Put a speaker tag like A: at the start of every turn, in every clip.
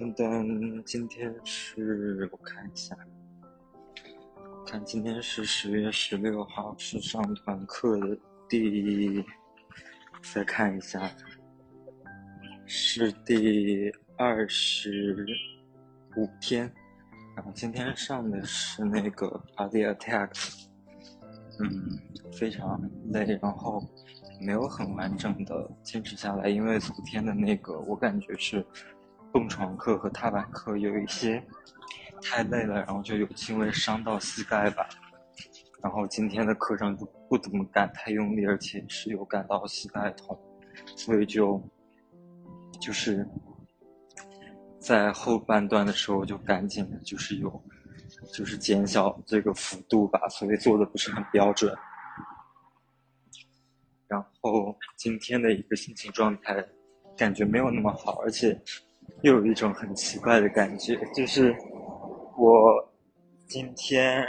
A: 噔噔，今天是我看一下，看今天是十月十六号，是上团课的第，再看一下，是第二十五天，然后今天上的是那个 body attack，嗯，非常累，然后没有很完整的坚持下来，因为昨天的那个我感觉是。蹦床课和踏板课有一些太累了，然后就有轻微伤到膝盖吧。然后今天的课上就不怎么敢太用力，而且是有感到膝盖痛，所以就就是在后半段的时候就赶紧的就是有就是减小这个幅度吧，所以做的不是很标准。然后今天的一个心情状态感觉没有那么好，而且。又有一种很奇怪的感觉，就是我今天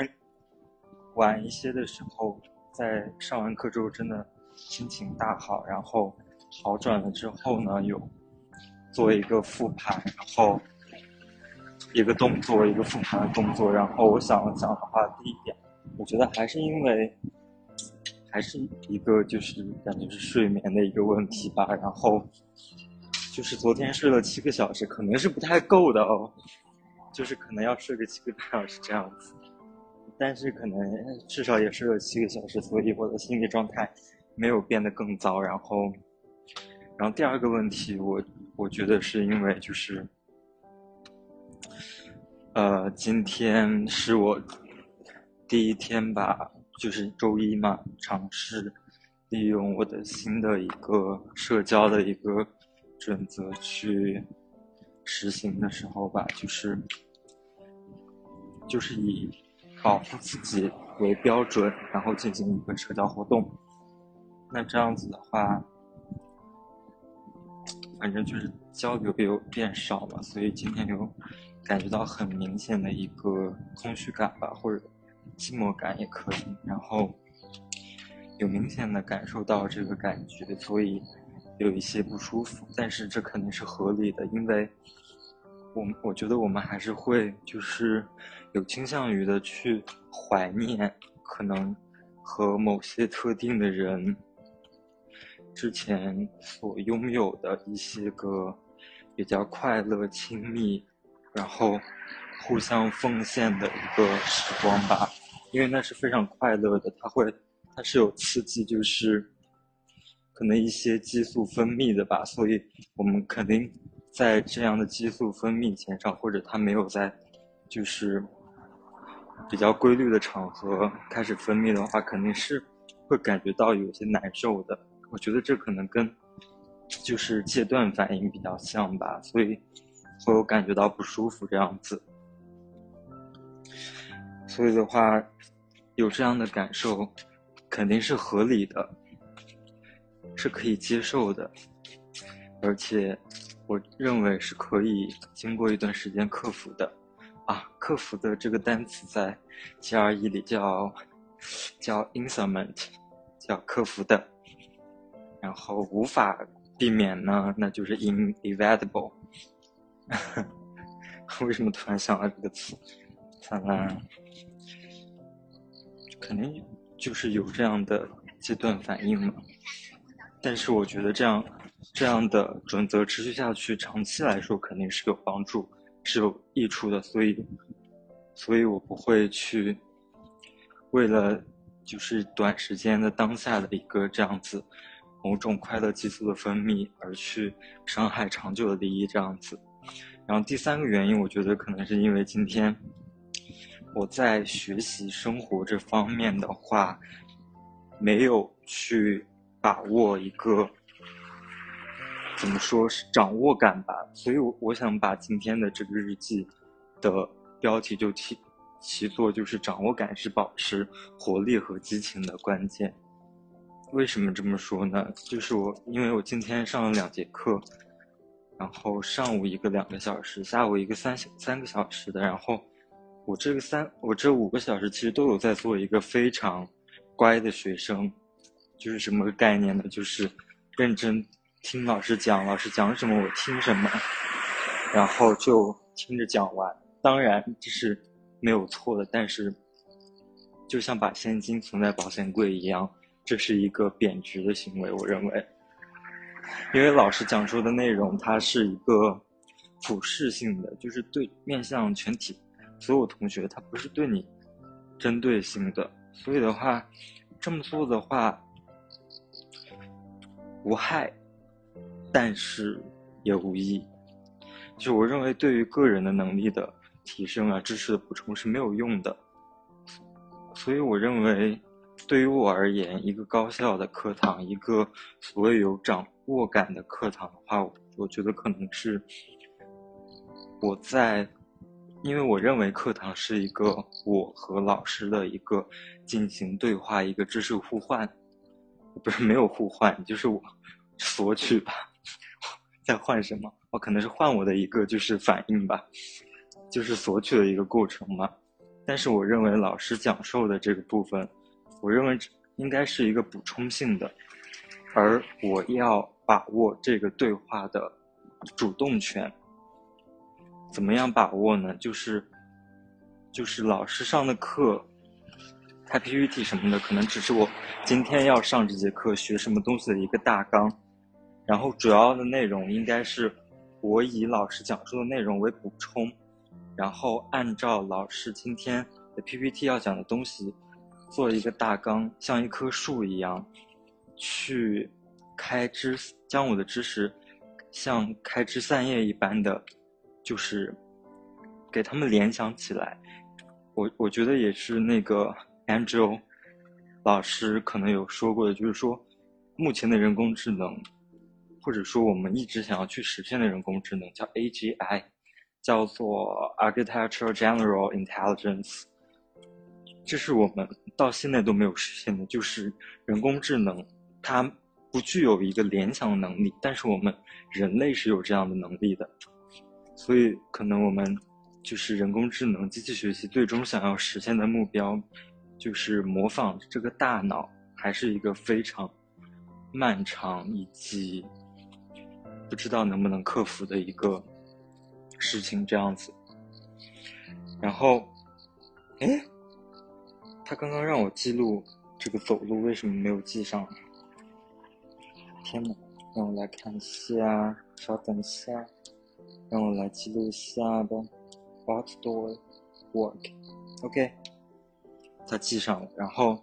A: 晚一些的时候，在上完课之后，真的心情大好，然后好转了之后呢，有做一个复盘，然后一个动作，一个复盘的动作，然后我想了想的话，第一点，我觉得还是因为还是一个就是感觉是睡眠的一个问题吧，然后。就是昨天睡了七个小时，可能是不太够的哦，就是可能要睡个七个半小时这样子，但是可能至少也睡了七个小时，所以我的心理状态没有变得更糟。然后，然后第二个问题，我我觉得是因为就是，呃，今天是我第一天吧，就是周一嘛，尝试利用我的新的一个社交的一个。准则去实行的时候吧，就是就是以保护自己为标准，然后进行一个社交活动。那这样子的话，反正就是交流有变少了，所以今天有感觉到很明显的一个空虚感吧，或者寂寞感也可以，然后有明显的感受到这个感觉，所以。有一些不舒服，但是这肯定是合理的，因为，我我觉得我们还是会就是有倾向于的去怀念可能和某些特定的人之前所拥有的一些个比较快乐、亲密，然后互相奉献的一个时光吧，因为那是非常快乐的，它会它是有刺激，就是。可能一些激素分泌的吧，所以我们肯定在这样的激素分泌前上，或者它没有在就是比较规律的场合开始分泌的话，肯定是会感觉到有些难受的。我觉得这可能跟就是戒断反应比较像吧，所以会有感觉到不舒服这样子。所以的话，有这样的感受肯定是合理的。是可以接受的，而且我认为是可以经过一段时间克服的。啊，克服的这个单词在 GRE 里叫叫 instrument，叫克服的。然后无法避免呢，那就是 inevitable。为什么突然想到这个词？看来肯定就是有这样的阶段反应嘛。但是我觉得这样，这样的准则持续下去，长期来说肯定是有帮助，是有益处的。所以，所以我不会去为了就是短时间的当下的一个这样子某种快乐激素的分泌而去伤害长久的利益这样子。然后第三个原因，我觉得可能是因为今天我在学习生活这方面的话，没有去。把握一个怎么说是掌握感吧，所以，我我想把今天的这个日记的标题就起起作就是掌握感是保持活力和激情的关键。为什么这么说呢？就是我因为我今天上了两节课，然后上午一个两个小时，下午一个三三个小时的，然后我这个三我这五个小时其实都有在做一个非常乖的学生。就是什么概念呢？就是认真听老师讲，老师讲什么我听什么，然后就听着讲完。当然这是没有错的，但是就像把现金存在保险柜一样，这是一个贬值的行为。我认为，因为老师讲述的内容它是一个普适性的，就是对面向全体所有同学，它不是对你针对性的。所以的话，这么做的话无害，但是也无益。就我认为，对于个人的能力的。提升啊，知识的补充是没有用的，所以我认为，对于我而言，一个高效的课堂，一个所谓有掌握感的课堂的话，我觉得可能是我在，因为我认为课堂是一个我和老师的一个进行对话，一个知识互换，不是没有互换，就是我索取吧，在换什么？我可能是换我的一个就是反应吧。就是索取的一个过程嘛，但是我认为老师讲授的这个部分，我认为应该是一个补充性的，而我要把握这个对话的主动权。怎么样把握呢？就是，就是老师上的课，开 PPT 什么的，可能只是我今天要上这节课学什么东西的一个大纲，然后主要的内容应该是我以老师讲述的内容为补充。然后按照老师今天的 PPT 要讲的东西，做一个大纲，像一棵树一样，去开枝，将我的知识像开枝散叶一般的，就是给他们联想起来。我我觉得也是那个 Angel 老师可能有说过的，就是说目前的人工智能，或者说我们一直想要去实现的人工智能叫 AGI。叫做 Architectural General Intelligence，这是我们到现在都没有实现的，就是人工智能，它不具有一个联想能力，但是我们人类是有这样的能力的，所以可能我们就是人工智能、机器学习最终想要实现的目标，就是模仿这个大脑，还是一个非常漫长以及不知道能不能克服的一个。事情这样子，然后，哎，他刚刚让我记录这个走路，为什么没有记上？天呐，让我来看一下，稍等一下，让我来记录一下吧。Outdoor work，OK，他记上了。然后，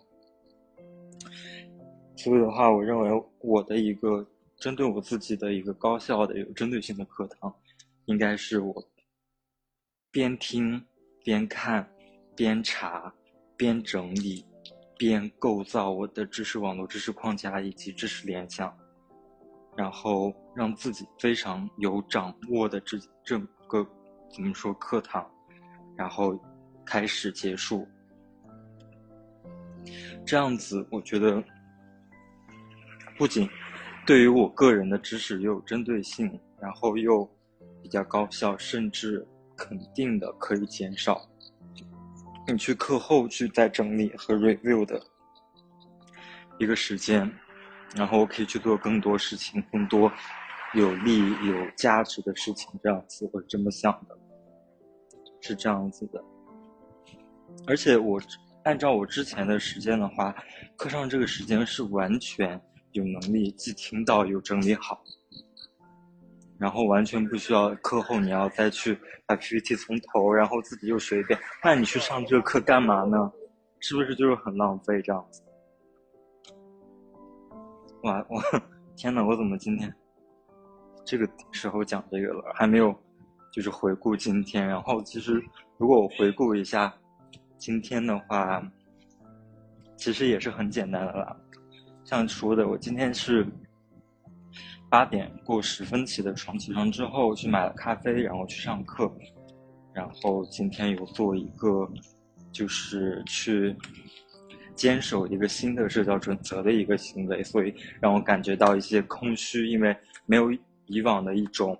A: 所以的话，我认为我的一个针对我自己的一个高效的、有针对性的课堂。应该是我边听边看边查边整理边构造我的知识网络、知识框架以及知识联想，然后让自己非常有掌握的这这个怎么说课堂，然后开始结束，这样子我觉得不仅对于我个人的知识又有针对性，然后又。比较高效，甚至肯定的可以减少你去课后去再整理和 review 的一个时间，然后我可以去做更多事情，更多有利有价值的事情。这样子，我是这么想的，是这样子的。而且我按照我之前的时间的话，课上这个时间是完全有能力既听到又整理好。然后完全不需要课后你要再去把 PPT 从头，然后自己又学一遍。那你去上这个课干嘛呢？是不是就是很浪费这样子？哇，我天呐，我怎么今天这个时候讲这个了？还没有就是回顾今天。然后其实如果我回顾一下今天的话，其实也是很简单的啦。像说的，我今天是。八点过十分起的床，起床之后去买了咖啡，然后去上课，然后今天有做一个，就是去坚守一个新的社交准则的一个行为，所以让我感觉到一些空虚，因为没有以往的一种，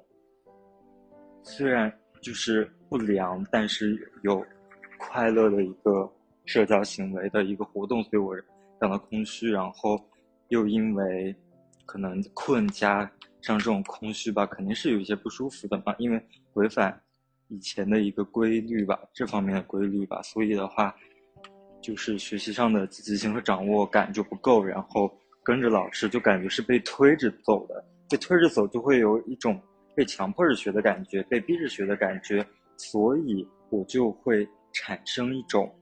A: 虽然就是不良，但是有快乐的一个社交行为的一个活动，所以我感到空虚，然后又因为。可能困加上这种空虚吧，肯定是有一些不舒服的嘛，因为违反以前的一个规律吧，这方面的规律吧，所以的话，就是学习上的积极性和掌握感就不够，然后跟着老师就感觉是被推着走的，被推着走就会有一种被强迫着学的感觉，被逼着学的感觉，所以我就会产生一种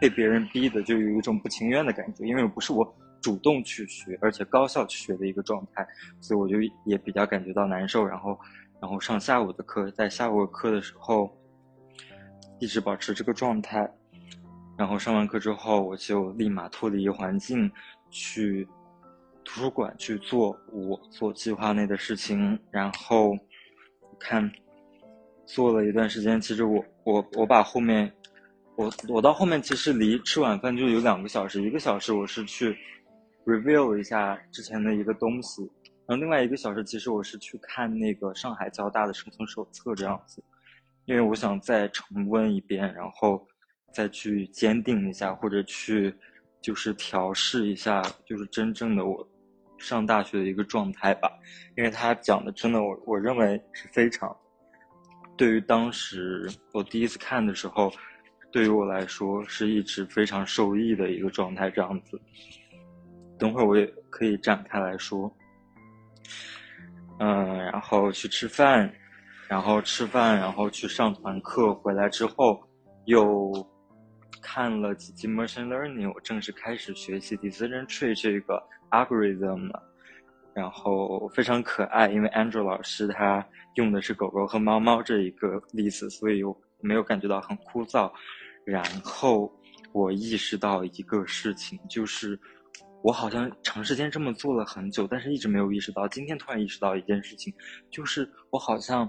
A: 被别人逼的，就有一种不情愿的感觉，因为不是我。主动去学，而且高效去学的一个状态，所以我就也比较感觉到难受。然后，然后上下午的课，在下午课的时候，一直保持这个状态。然后上完课之后，我就立马脱离环境，去图书馆去做我做计划内的事情。然后看做了一段时间，其实我我我把后面我我到后面其实离吃晚饭就有两个小时，一个小时我是去。review 一下之前的一个东西，然后另外一个小时其实我是去看那个上海交大的生存手册这样子，因为我想再重温一遍，然后再去坚定一下或者去就是调试一下，就是真正的我上大学的一个状态吧，因为他讲的真的我我认为是非常，对于当时我第一次看的时候，对于我来说是一直非常受益的一个状态这样子。等会儿我也可以展开来说，嗯，然后去吃饭，然后吃饭，然后去上团课，回来之后又看了几集 machine learning，我正式开始学习 decision tree 这个 algorithm 了，然后非常可爱，因为 Andrew 老师他用的是狗狗和猫猫这一个例子，所以我没有感觉到很枯燥。然后我意识到一个事情，就是。我好像长时间这么做了很久，但是一直没有意识到。今天突然意识到一件事情，就是我好像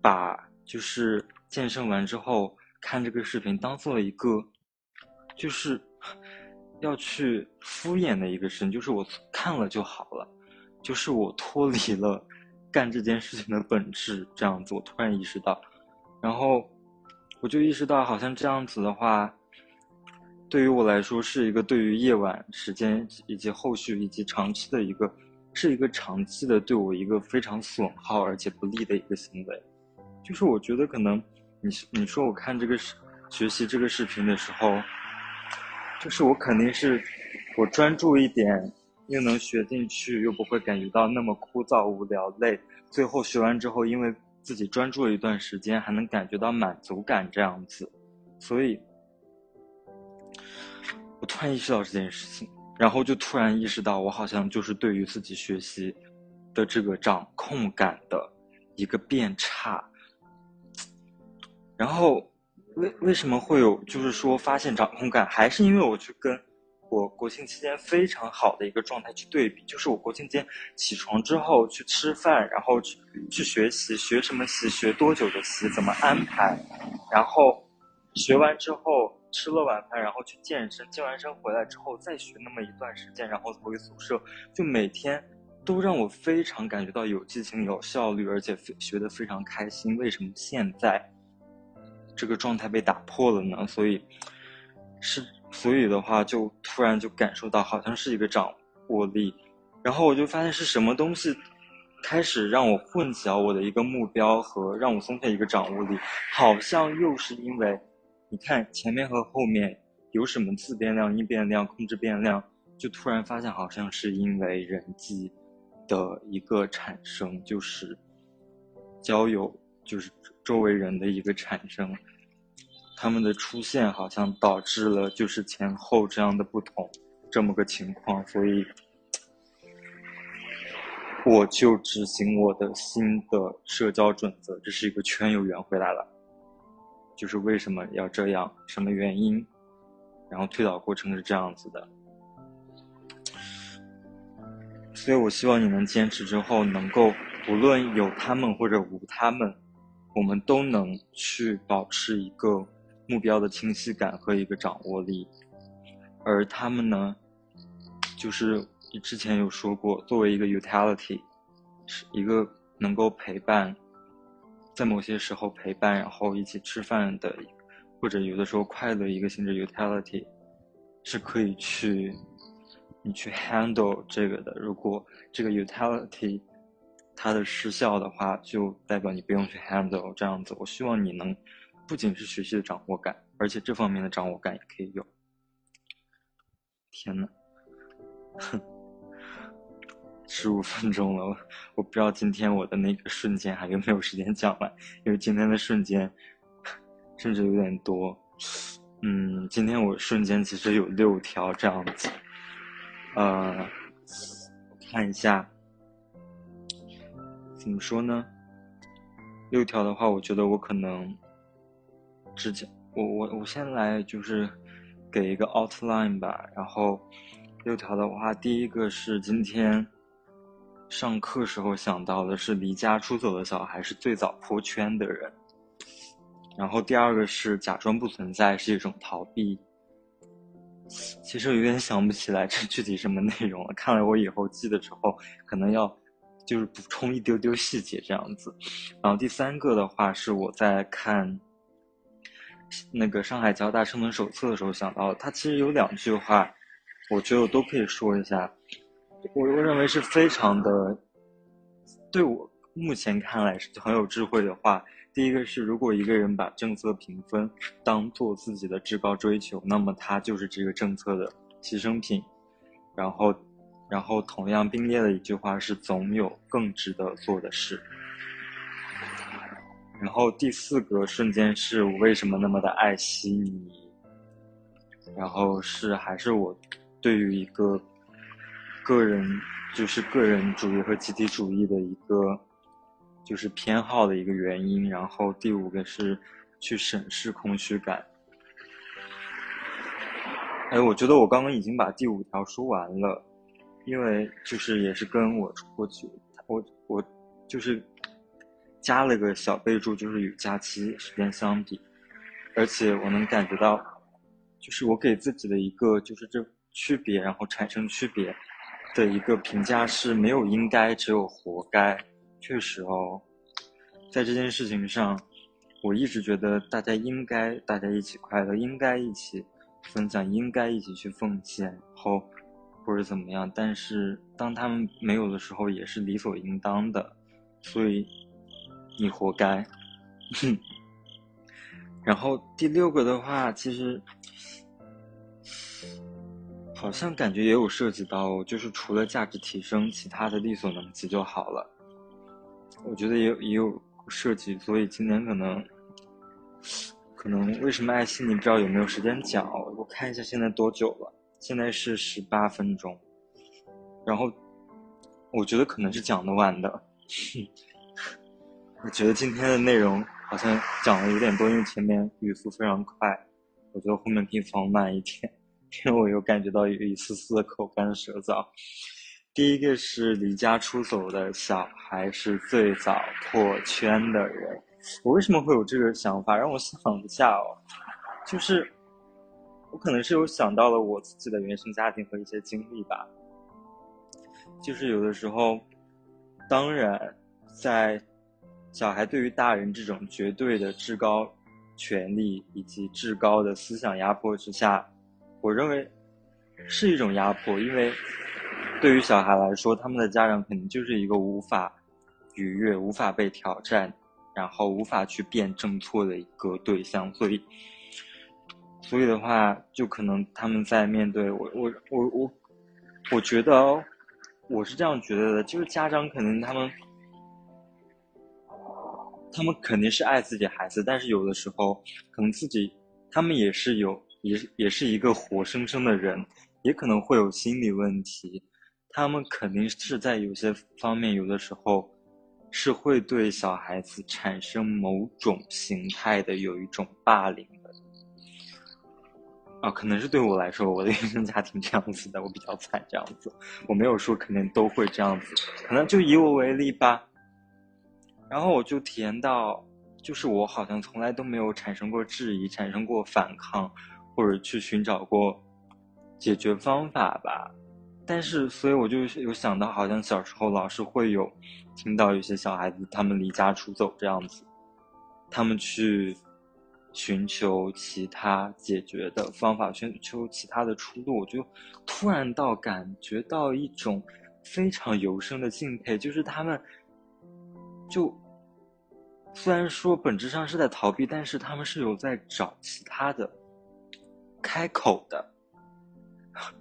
A: 把就是健身完之后看这个视频当做了一个，就是要去敷衍的一个事情，就是我看了就好了，就是我脱离了干这件事情的本质。这样子，我突然意识到，然后我就意识到，好像这样子的话。对于我来说，是一个对于夜晚时间以及后续以及长期的一个，是一个长期的对我一个非常损耗而且不利的一个行为。就是我觉得可能，你你说我看这个视学习这个视频的时候，就是我肯定是我专注一点，又能学进去，又不会感觉到那么枯燥无聊累。最后学完之后，因为自己专注了一段时间，还能感觉到满足感这样子，所以。我突然意识到这件事情，然后就突然意识到，我好像就是对于自己学习的这个掌控感的一个变差。然后，为为什么会有就是说发现掌控感，还是因为我去跟我国庆期间非常好的一个状态去对比，就是我国庆间起床之后去吃饭，然后去去学习，学什么习，学多久的习，怎么安排，然后学完之后。吃了晚饭，然后去健身，健完身回来之后再学那么一段时间，然后回宿舍，就每天都让我非常感觉到有激情、有效率，而且学得非常开心。为什么现在这个状态被打破了呢？所以是，所以的话，就突然就感受到好像是一个掌握力，然后我就发现是什么东西开始让我混淆我的一个目标和让我松懈一个掌握力，好像又是因为。你看前面和后面有什么自变量、因变量、控制变量，就突然发现好像是因为人际的一个产生，就是交友，就是周围人的一个产生，他们的出现好像导致了就是前后这样的不同，这么个情况，所以我就执行我的新的社交准则，这是一个圈又圆回来了。就是为什么要这样？什么原因？然后推导过程是这样子的，所以我希望你能坚持之后，能够不论有他们或者无他们，我们都能去保持一个目标的清晰感和一个掌握力。而他们呢，就是你之前有说过，作为一个 utility，是一个能够陪伴。在某些时候陪伴，然后一起吃饭的，或者有的时候快乐一个性质 utility，是可以去你去 handle 这个的。如果这个 utility 它的失效的话，就代表你不用去 handle 这样子。我希望你能不仅是学习的掌握感，而且这方面的掌握感也可以有。天呐，哼，十五分钟了，我我不知道今天我的那个瞬间还有没有时间讲完，因为今天的瞬间甚至有点多。嗯，今天我瞬间其实有六条这样子，呃，看一下。怎么说呢？六条的话，我觉得我可能之前我我我先来就是给一个 outline 吧。然后六条的话，第一个是今天上课时候想到的是离家出走的小孩是最早破圈的人。然后第二个是假装不存在是一种逃避。其实我有点想不起来这具体什么内容了。看来我以后记的时候可能要。就是补充一丢丢细节这样子，然后第三个的话是我在看那个上海交大生存手册的时候想到，它其实有两句话，我觉得我都可以说一下，我我认为是非常的，对我目前看来是很有智慧的话。第一个是，如果一个人把政策评分当做自己的至高追求，那么他就是这个政策的牺牲品，然后。然后，同样并列的一句话是“总有更值得做的事”。然后第四个瞬间是我为什么那么的爱惜你？然后是还是我对于一个个人就是个人主义和集体主义的一个就是偏好的一个原因。然后第五个是去审视空虚感。哎，我觉得我刚刚已经把第五条说完了。因为就是也是跟我过去，我我就是加了个小备注，就是与假期时间相比，而且我能感觉到，就是我给自己的一个就是这区别，然后产生区别的一个评价是没有应该，只有活该。确实哦，在这件事情上，我一直觉得大家应该大家一起快乐，应该一起分享，应该一起去奉献，然后。或者怎么样，但是当他们没有的时候，也是理所应当的，所以你活该。然后第六个的话，其实好像感觉也有涉及到，就是除了价值提升，其他的力所能及就好了。我觉得也有也有涉及，所以今年可能可能为什么爱惜你，不知道有没有时间讲？我看一下现在多久了。现在是十八分钟，然后我觉得可能是讲的晚的。我觉得今天的内容好像讲的有点多，因为前面语速非常快，我觉得后面可以放慢一点，因为我有感觉到有一丝丝的口干舌燥。第一个是离家出走的小孩是最早破圈的人，我为什么会有这个想法？让我想一下哦，就是。我可能是有想到了我自己的原生家庭和一些经历吧，就是有的时候，当然，在小孩对于大人这种绝对的至高权力以及至高的思想压迫之下，我认为是一种压迫，因为对于小孩来说，他们的家长肯定就是一个无法逾越、无法被挑战，然后无法去辩证错的一个对象，所以。所以的话，就可能他们在面对我，我，我，我，我觉得，我是这样觉得的，就是家长可能他们，他们肯定是爱自己孩子，但是有的时候，可能自己，他们也是有，也也是一个活生生的人，也可能会有心理问题，他们肯定是在有些方面，有的时候，是会对小孩子产生某种形态的有一种霸凌。啊，可能是对我来说，我的原生家庭这样子的，我比较惨这样子。我没有说肯定都会这样子，可能就以我为例吧。然后我就体验到，就是我好像从来都没有产生过质疑，产生过反抗，或者去寻找过解决方法吧。但是，所以我就有想到，好像小时候老是会有听到有些小孩子他们离家出走这样子，他们去。寻求其他解决的方法，寻求其他的出路，我就突然到感觉到一种非常由生的敬佩，就是他们就虽然说本质上是在逃避，但是他们是有在找其他的开口的。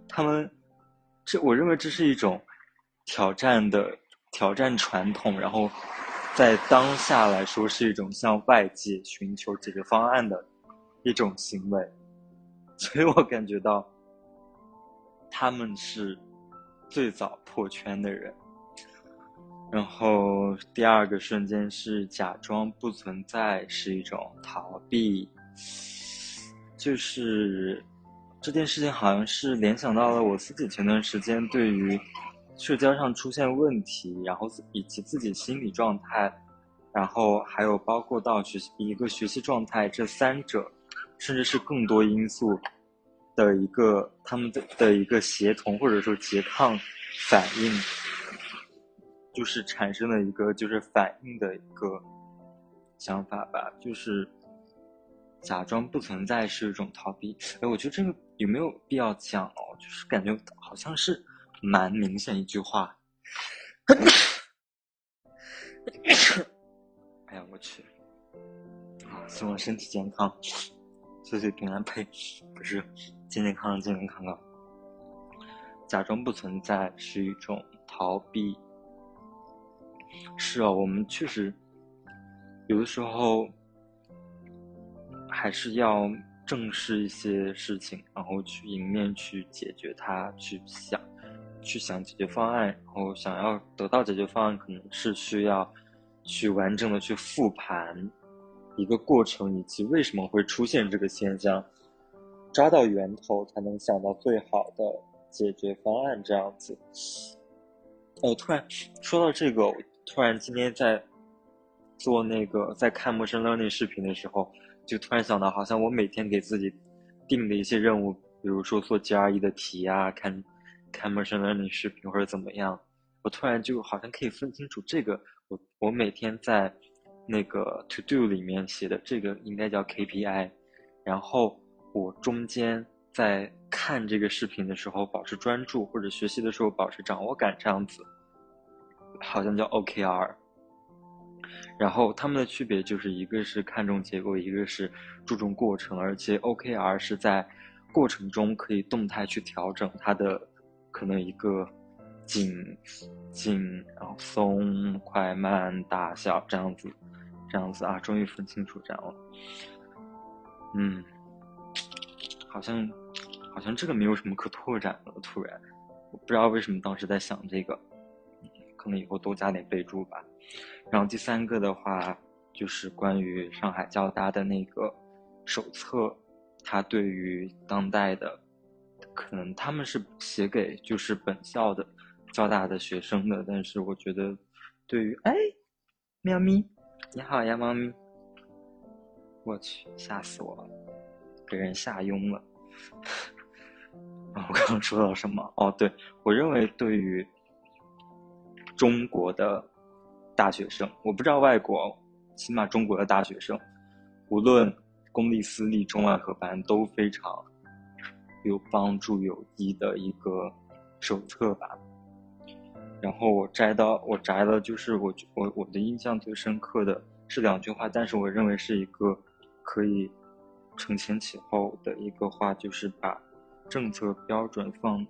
A: 他们这，我认为这是一种挑战的挑战传统，然后在当下来说是一种向外界寻求解决方案的一种行为。所以我感觉到他们是最早破圈的人。然后第二个瞬间是假装不存在，是一种逃避。就是这件事情好像是联想到了我自己前段时间对于社交上出现问题，然后以及自己心理状态，然后还有包括到学习一个学习状态这三者，甚至是更多因素的一个他们的的一个协同或者说拮抗反应。就是产生了一个就是反应的一个想法吧，就是假装不存在是一种逃避。哎，我觉得这个有没有必要讲哦？就是感觉好像是蛮明显一句话。哎呀，我去！啊，希望身体健康，岁岁平安，呸，不是健健康康、健健康康。假装不存在是一种逃避。是啊，我们确实有的时候还是要正视一些事情，然后去迎面去解决它，去想，去想解决方案，然后想要得到解决方案，可能是需要去完整的去复盘一个过程，以及为什么会出现这个现象，抓到源头，才能想到最好的解决方案。这样子，我突然说到这个。突然今天在做那个在看陌生 learning 视频的时候，就突然想到，好像我每天给自己定的一些任务，比如说做 GRE 的题啊，看看陌生 learning 视频或者怎么样，我突然就好像可以分清楚这个，我我每天在那个 to do 里面写的这个应该叫 KPI，然后我中间在看这个视频的时候保持专注，或者学习的时候保持掌握感这样子。好像叫 OKR，然后他们的区别就是一个是看重结果，一个是注重过程，而且 OKR 是在过程中可以动态去调整它的可能一个紧紧，然后松快慢大小这样子，这样子啊，终于分清楚这样了。嗯，好像好像这个没有什么可拓展的，突然我不知道为什么当时在想这个。可能以后多加点备注吧。然后第三个的话，就是关于上海交大的那个手册，它对于当代的，可能他们是写给就是本校的交大的学生的，但是我觉得对于哎，喵咪，你好呀，猫咪，我去，吓死我了，给人吓晕了。我刚刚说到什么？哦，对，我认为对于。中国的大学生，我不知道外国，起码中国的大学生，无论公立、私立、中外合办，都非常有帮助、有益的一个手册吧。然后我摘到，我摘了，就是我我我的印象最深刻的是两句话，但是我认为是一个可以承前启后的一个话，就是把政策标准放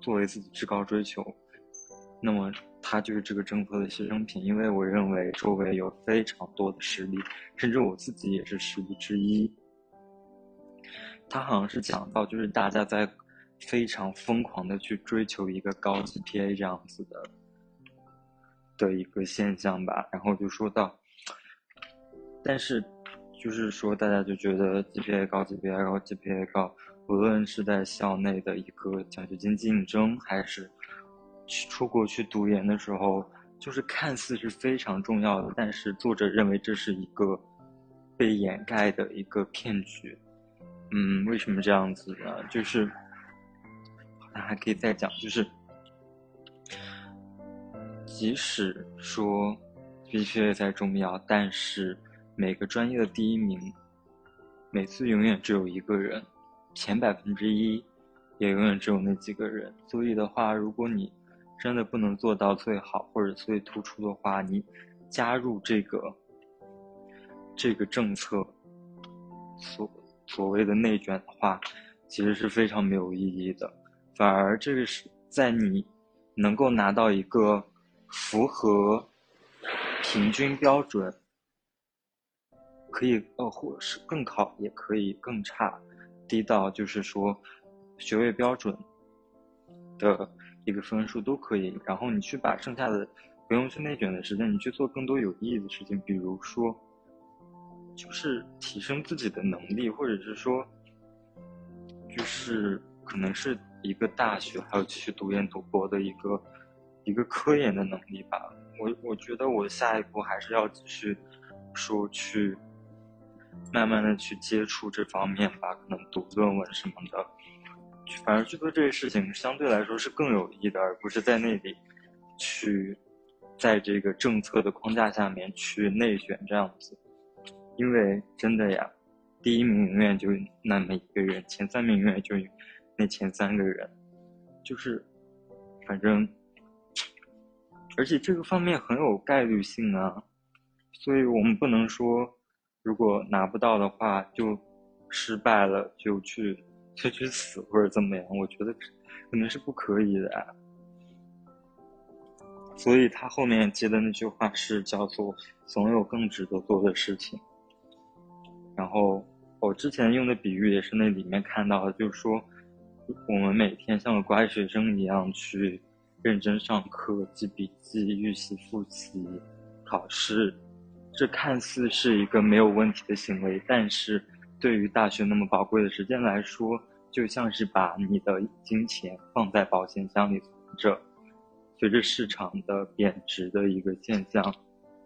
A: 作为自己至高追求。那么。他就是这个政策的牺牲品，因为我认为周围有非常多的实例，甚至我自己也是实例之一。他好像是讲到，就是大家在非常疯狂的去追求一个高 GPA 这样子的的一个现象吧，然后就说到，但是就是说大家就觉得 GPA 高，GPA 高，GPA 高，无论是在校内的一个奖学金竞争，还是。去出国去读研的时候，就是看似是非常重要的，但是作者认为这是一个被掩盖的一个骗局。嗯，为什么这样子呢？就是好像还可以再讲，就是即使说的确再重要，但是每个专业的第一名，每次永远只有一个人，前百分之一也永远只有那几个人。所以的话，如果你真的不能做到最好或者最突出的话，你加入这个这个政策所所谓的内卷的话，其实是非常没有意义的。反而这个是在你能够拿到一个符合平均标准，可以呃或是更好，也可以更差，低到就是说学位标准的一个分数都可以。然后你去把剩下的不用去内卷的时间，你去做更多有意义的事情，比如说就是提升自己的能力，或者是说就是可能是一个大学还有继续读研读博的一个一个科研的能力吧。我我觉得我下一步还是要继续说去慢慢的去接触这方面吧，可能读论文什么的，反而去做这些事情相对来说是更有益的，而不是在那里去在这个政策的框架下面去内卷这样子。因为真的呀，第一名永远就那么一个人，前三名永远就那前三个人，就是反正。而且这个方面很有概率性啊，所以我们不能说，如果拿不到的话就失败了，就去就去死或者怎么样？我觉得可能是不可以的。所以他后面接的那句话是叫做“总有更值得做的事情”。然后我之前用的比喻也是那里面看到的，就是说我们每天像个乖学生一样去。认真上课、记笔记、预习、复习、考试，这看似是一个没有问题的行为，但是对于大学那么宝贵的时间来说，就像是把你的金钱放在保险箱里存着。随着市场的贬值的一个现象，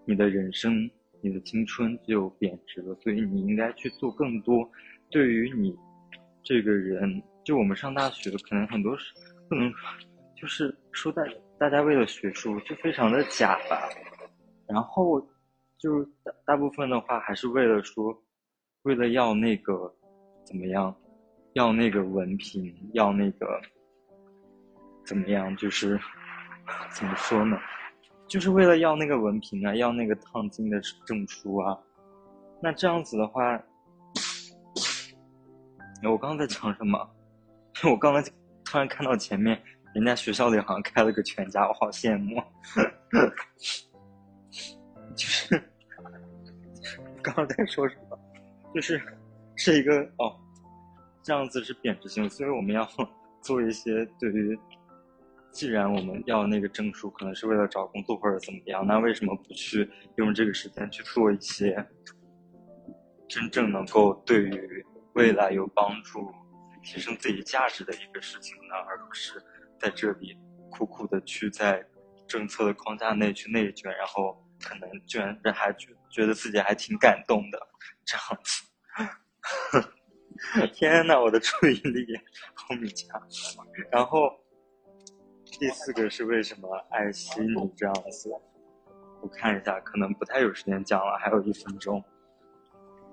A: 你的人生、你的青春就贬值了。所以你应该去做更多，对于你这个人，就我们上大学，可能很多是不能。就是说大大家为了学术就非常的假吧，然后就大大部分的话还是为了说，为了要那个怎么样，要那个文凭，要那个怎么样，就是怎么说呢，就是为了要那个文凭啊，要那个烫金的证书啊。那这样子的话，我刚刚在讲什么？我刚才突然看到前面。人家学校里好像开了个全家，我好羡慕。就是 刚刚在说什么？就是是一个哦，这样子是贬值性，所以我们要 做一些对于，既然我们要那个证书，可能是为了找工作或者怎么样，那为什么不去用这个时间去做一些真正能够对于未来有帮助、提升自己价值的一个事情呢？而不是。在这里苦苦的去在政策的框架内去内卷，然后可能居然还觉觉得自己还挺感动的这样子。天呐，我的注意力，好勉强。然后第四个是为什么爱惜你这样子？我看一下，可能不太有时间讲了，还有一分钟。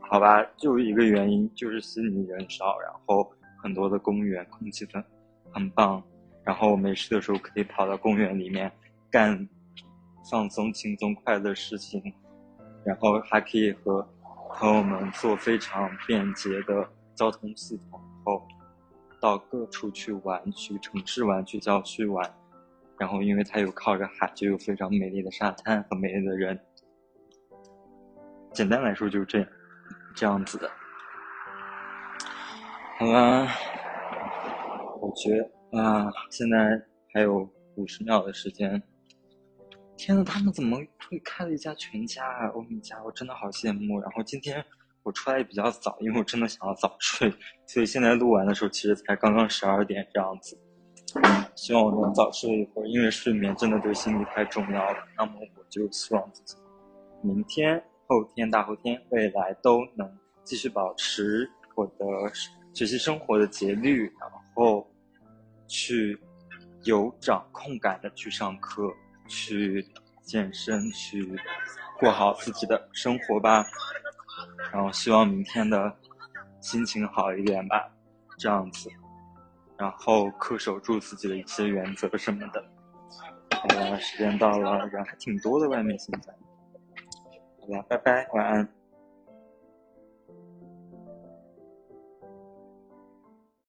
A: 好吧，就一个原因，就是悉尼人少，然后很多的公园空气很很棒。然后没事的时候可以跑到公园里面干放松、轻松、快乐的事情，然后还可以和朋友们坐非常便捷的交通系统，然后到各处去玩，去城市玩，去郊区玩。然后因为它有靠着海，就有非常美丽的沙滩和美丽的人。简单来说就是这样，这样子的。好了，我觉得。啊，现在还有五十秒的时间。天呐，他们怎么会开了一家全家啊？欧米茄，我真的好羡慕。然后今天我出来也比较早，因为我真的想要早睡，所以现在录完的时候其实才刚刚十二点这样子。希望我能早睡一会儿，因为睡眠真的对心理太重要了。那么我就希望自己明天、后天、大后天、未来都能继续保持我的学习生活的节律，然后。去有掌控感的去上课，去健身，去过好自己的生活吧。然后希望明天的心情好一点吧，这样子。然后恪守住自己的一些原则什么的。好了，时间到了，人还挺多的，外面现在。好吧，拜拜，晚安。